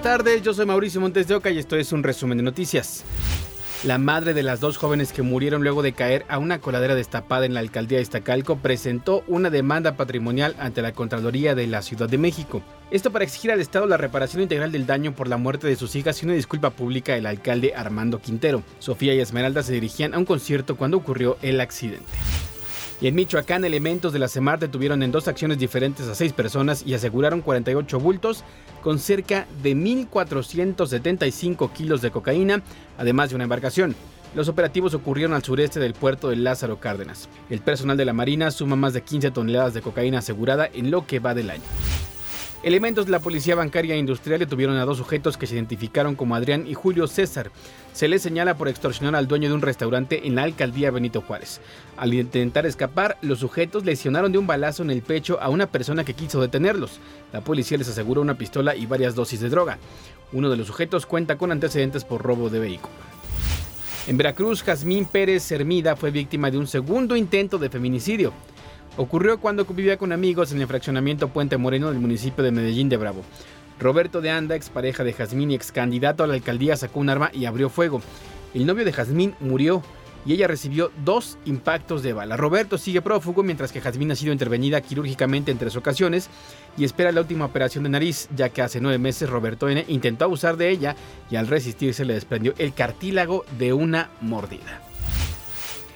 buenas tardes. Yo soy Mauricio Montes de Oca y esto es un resumen de noticias. La madre de las dos jóvenes que murieron luego de caer a una coladera destapada en la alcaldía de Iztacalco presentó una demanda patrimonial ante la Contraloría de la Ciudad de México. Esto para exigir al Estado la reparación integral del daño por la muerte de sus hijas y una disculpa pública del alcalde Armando Quintero. Sofía y Esmeralda se dirigían a un concierto cuando ocurrió el accidente. Y en Michoacán, elementos de la CEMAR detuvieron en dos acciones diferentes a seis personas y aseguraron 48 bultos con cerca de 1.475 kilos de cocaína, además de una embarcación. Los operativos ocurrieron al sureste del puerto de Lázaro Cárdenas. El personal de la Marina suma más de 15 toneladas de cocaína asegurada en lo que va del año. Elementos de la Policía Bancaria e Industrial detuvieron a dos sujetos que se identificaron como Adrián y Julio César. Se les señala por extorsionar al dueño de un restaurante en la alcaldía Benito Juárez. Al intentar escapar, los sujetos lesionaron de un balazo en el pecho a una persona que quiso detenerlos. La policía les aseguró una pistola y varias dosis de droga. Uno de los sujetos cuenta con antecedentes por robo de vehículo. En Veracruz, Jazmín Pérez Hermida fue víctima de un segundo intento de feminicidio. Ocurrió cuando vivía con amigos en el fraccionamiento Puente Moreno del municipio de Medellín de Bravo. Roberto de Anda, expareja de Jazmín y ex candidato a la alcaldía, sacó un arma y abrió fuego. El novio de Jazmín murió y ella recibió dos impactos de bala. Roberto sigue prófugo mientras que Jazmín ha sido intervenida quirúrgicamente en tres ocasiones y espera la última operación de nariz, ya que hace nueve meses Roberto N. intentó abusar de ella y al resistirse le desprendió el cartílago de una mordida.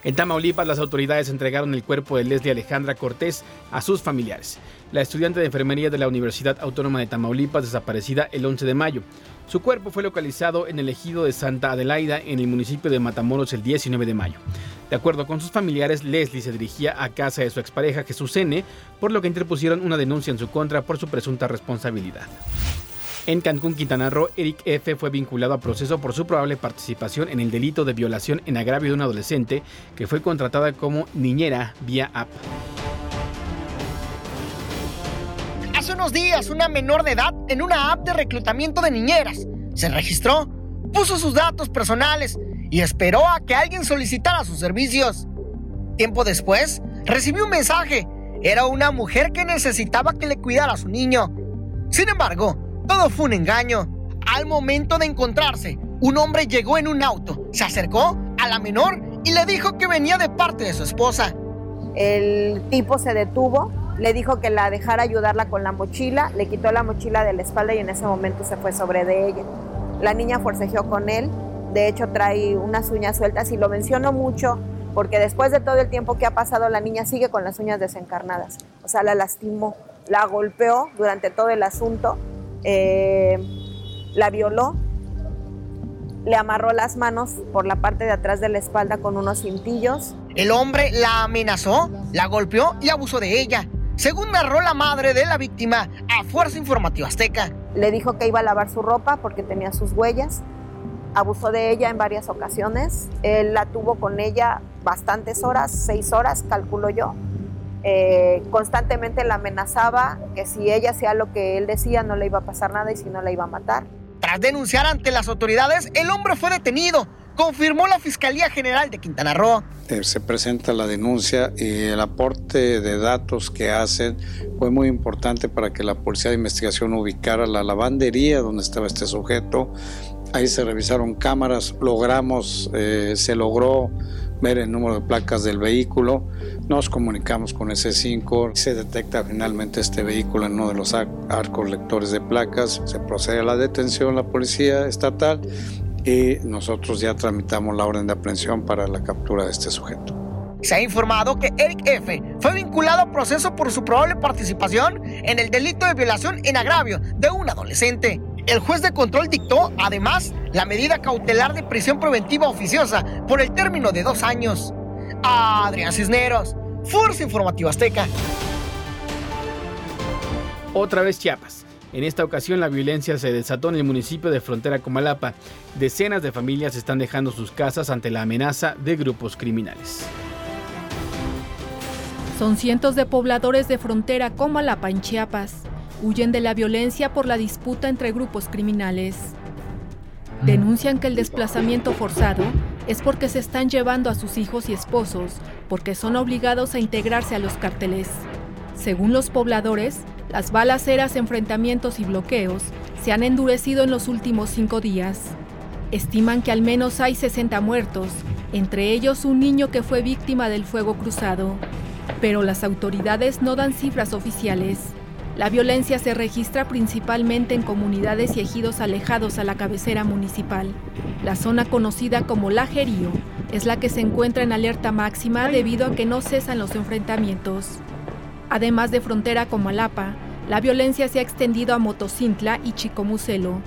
En Tamaulipas, las autoridades entregaron el cuerpo de Leslie Alejandra Cortés a sus familiares, la estudiante de enfermería de la Universidad Autónoma de Tamaulipas desaparecida el 11 de mayo. Su cuerpo fue localizado en el ejido de Santa Adelaida, en el municipio de Matamoros, el 19 de mayo. De acuerdo con sus familiares, Leslie se dirigía a casa de su expareja Jesús N., por lo que interpusieron una denuncia en su contra por su presunta responsabilidad. En Cancún, Quintana Roo, Eric F. fue vinculado a proceso por su probable participación en el delito de violación en agravio de un adolescente que fue contratada como niñera vía app. Hace unos días, una menor de edad en una app de reclutamiento de niñeras se registró, puso sus datos personales y esperó a que alguien solicitara sus servicios. Tiempo después, recibió un mensaje. Era una mujer que necesitaba que le cuidara a su niño. Sin embargo, todo fue un engaño. Al momento de encontrarse, un hombre llegó en un auto, se acercó a la menor y le dijo que venía de parte de su esposa. El tipo se detuvo, le dijo que la dejara ayudarla con la mochila, le quitó la mochila de la espalda y en ese momento se fue sobre de ella. La niña forcejeó con él, de hecho trae unas uñas sueltas y lo menciono mucho porque después de todo el tiempo que ha pasado la niña sigue con las uñas desencarnadas, o sea, la lastimó, la golpeó durante todo el asunto eh, la violó, le amarró las manos por la parte de atrás de la espalda con unos cintillos. El hombre la amenazó, la golpeó y abusó de ella. Según narró la madre de la víctima a Fuerza Informativa Azteca. Le dijo que iba a lavar su ropa porque tenía sus huellas. Abusó de ella en varias ocasiones. Él la tuvo con ella bastantes horas, seis horas, calculo yo. Eh, constantemente la amenazaba que si ella hacía lo que él decía no le iba a pasar nada y si no la iba a matar. Tras denunciar ante las autoridades, el hombre fue detenido, confirmó la Fiscalía General de Quintana Roo. Eh, se presenta la denuncia y el aporte de datos que hacen fue muy importante para que la Policía de Investigación ubicara la lavandería donde estaba este sujeto. Ahí se revisaron cámaras, logramos, eh, se logró ver el número de placas del vehículo. Nos comunicamos con ese 5 se detecta finalmente este vehículo en uno de los arcos lectores de placas, se procede a la detención la policía estatal y nosotros ya tramitamos la orden de aprehensión para la captura de este sujeto. Se ha informado que Eric F. fue vinculado a proceso por su probable participación en el delito de violación en agravio de un adolescente. El juez de control dictó, además, la medida cautelar de prisión preventiva oficiosa por el término de dos años. Adrián Cisneros, Fuerza Informativa Azteca. Otra vez Chiapas. En esta ocasión la violencia se desató en el municipio de Frontera Comalapa. Decenas de familias están dejando sus casas ante la amenaza de grupos criminales. Son cientos de pobladores de Frontera Comalapa en Chiapas huyen de la violencia por la disputa entre grupos criminales. Denuncian que el desplazamiento forzado es porque se están llevando a sus hijos y esposos, porque son obligados a integrarse a los cárteles. Según los pobladores, Las balaceras, enfrentamientos y bloqueos se han endurecido en los últimos cinco días. Estiman que al menos hay 60 muertos, entre ellos un niño que fue víctima del fuego cruzado. Pero las autoridades no dan cifras oficiales. La violencia se registra principalmente en comunidades y ejidos alejados a la cabecera municipal. La zona conocida como Lajerío es la que se encuentra en alerta máxima debido a que no cesan los enfrentamientos. Además de frontera con Malapa, la violencia se ha extendido a Motocintla y Chicomucelo.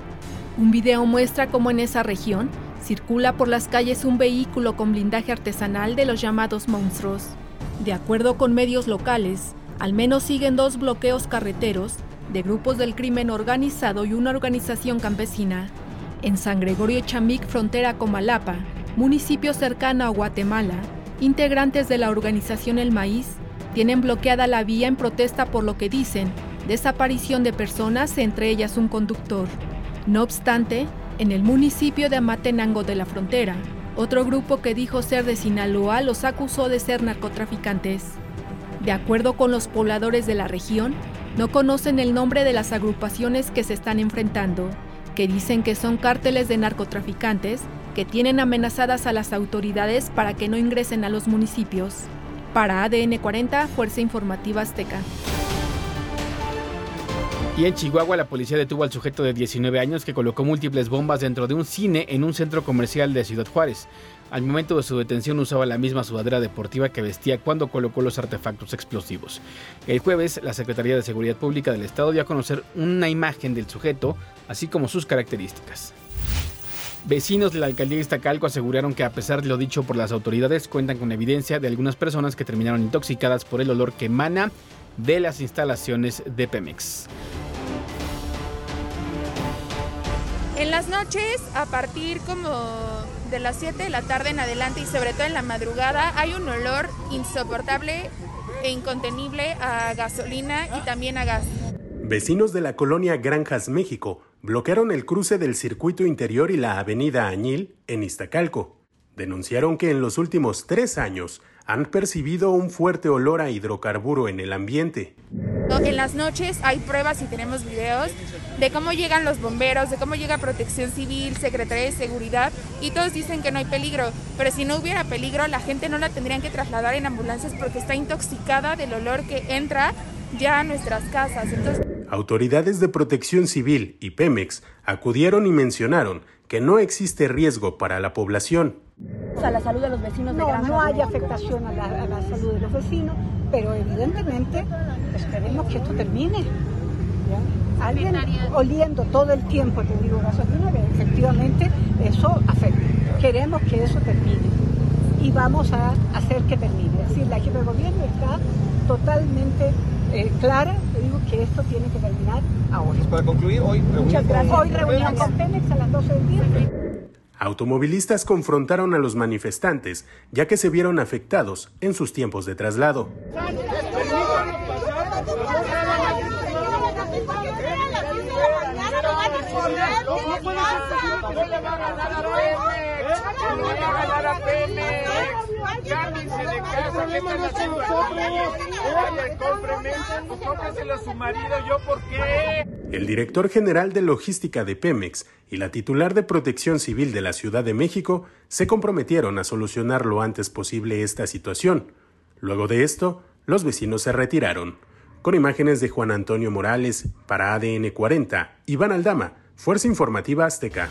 Un video muestra cómo en esa región circula por las calles un vehículo con blindaje artesanal de los llamados monstruos. De acuerdo con medios locales, al menos siguen dos bloqueos carreteros de grupos del crimen organizado y una organización campesina. En San Gregorio Chamic, frontera con Malapa, municipio cercano a Guatemala, integrantes de la organización El Maíz tienen bloqueada la vía en protesta por lo que dicen desaparición de personas, entre ellas un conductor. No obstante, en el municipio de Amatenango de la Frontera, otro grupo que dijo ser de Sinaloa los acusó de ser narcotraficantes. De acuerdo con los pobladores de la región, no conocen el nombre de las agrupaciones que se están enfrentando, que dicen que son cárteles de narcotraficantes que tienen amenazadas a las autoridades para que no ingresen a los municipios. Para ADN 40, Fuerza Informativa Azteca. Y en Chihuahua la policía detuvo al sujeto de 19 años que colocó múltiples bombas dentro de un cine en un centro comercial de Ciudad Juárez. Al momento de su detención usaba la misma sudadera deportiva que vestía cuando colocó los artefactos explosivos. El jueves, la Secretaría de Seguridad Pública del Estado dio a conocer una imagen del sujeto, así como sus características. Vecinos de la alcaldía de Iztacalco aseguraron que a pesar de lo dicho por las autoridades, cuentan con evidencia de algunas personas que terminaron intoxicadas por el olor que emana de las instalaciones de Pemex. Las noches, a partir como de las 7 de la tarde en adelante y sobre todo en la madrugada, hay un olor insoportable e incontenible a gasolina y también a gas. Vecinos de la colonia Granjas, México, bloquearon el cruce del circuito interior y la avenida Añil en Iztacalco. Denunciaron que en los últimos tres años han percibido un fuerte olor a hidrocarburo en el ambiente. En las noches hay pruebas y tenemos videos de cómo llegan los bomberos, de cómo llega Protección Civil, Secretaría de Seguridad y todos dicen que no hay peligro, pero si no hubiera peligro la gente no la tendrían que trasladar en ambulancias porque está intoxicada del olor que entra ya a nuestras casas. Autoridades de Protección Civil y Pemex acudieron y mencionaron que no existe riesgo para la población. A la salud de los vecinos de No, no hay afectación a la, salud de los vecinos, pero evidentemente esperemos que esto termine. Alguien oliendo todo el tiempo, te digo, gasolina, efectivamente eso afecta. Queremos que eso termine y vamos a hacer que termine. Es decir, la jefe de gobierno está totalmente eh, clara, te digo que esto tiene que terminar ahora. Para concluir, hoy Muchas gracias. Hoy reunión con Pemex a las 12 del día. Automovilistas confrontaron a los manifestantes ya que se vieron afectados en sus tiempos de traslado. El director general de logística de Pemex y la titular de Protección Civil de la Ciudad de México se comprometieron a solucionar lo antes posible esta situación. Luego de esto, los vecinos se retiraron. Con imágenes de Juan Antonio Morales para ADN 40, Iván Aldama, Fuerza Informativa Azteca.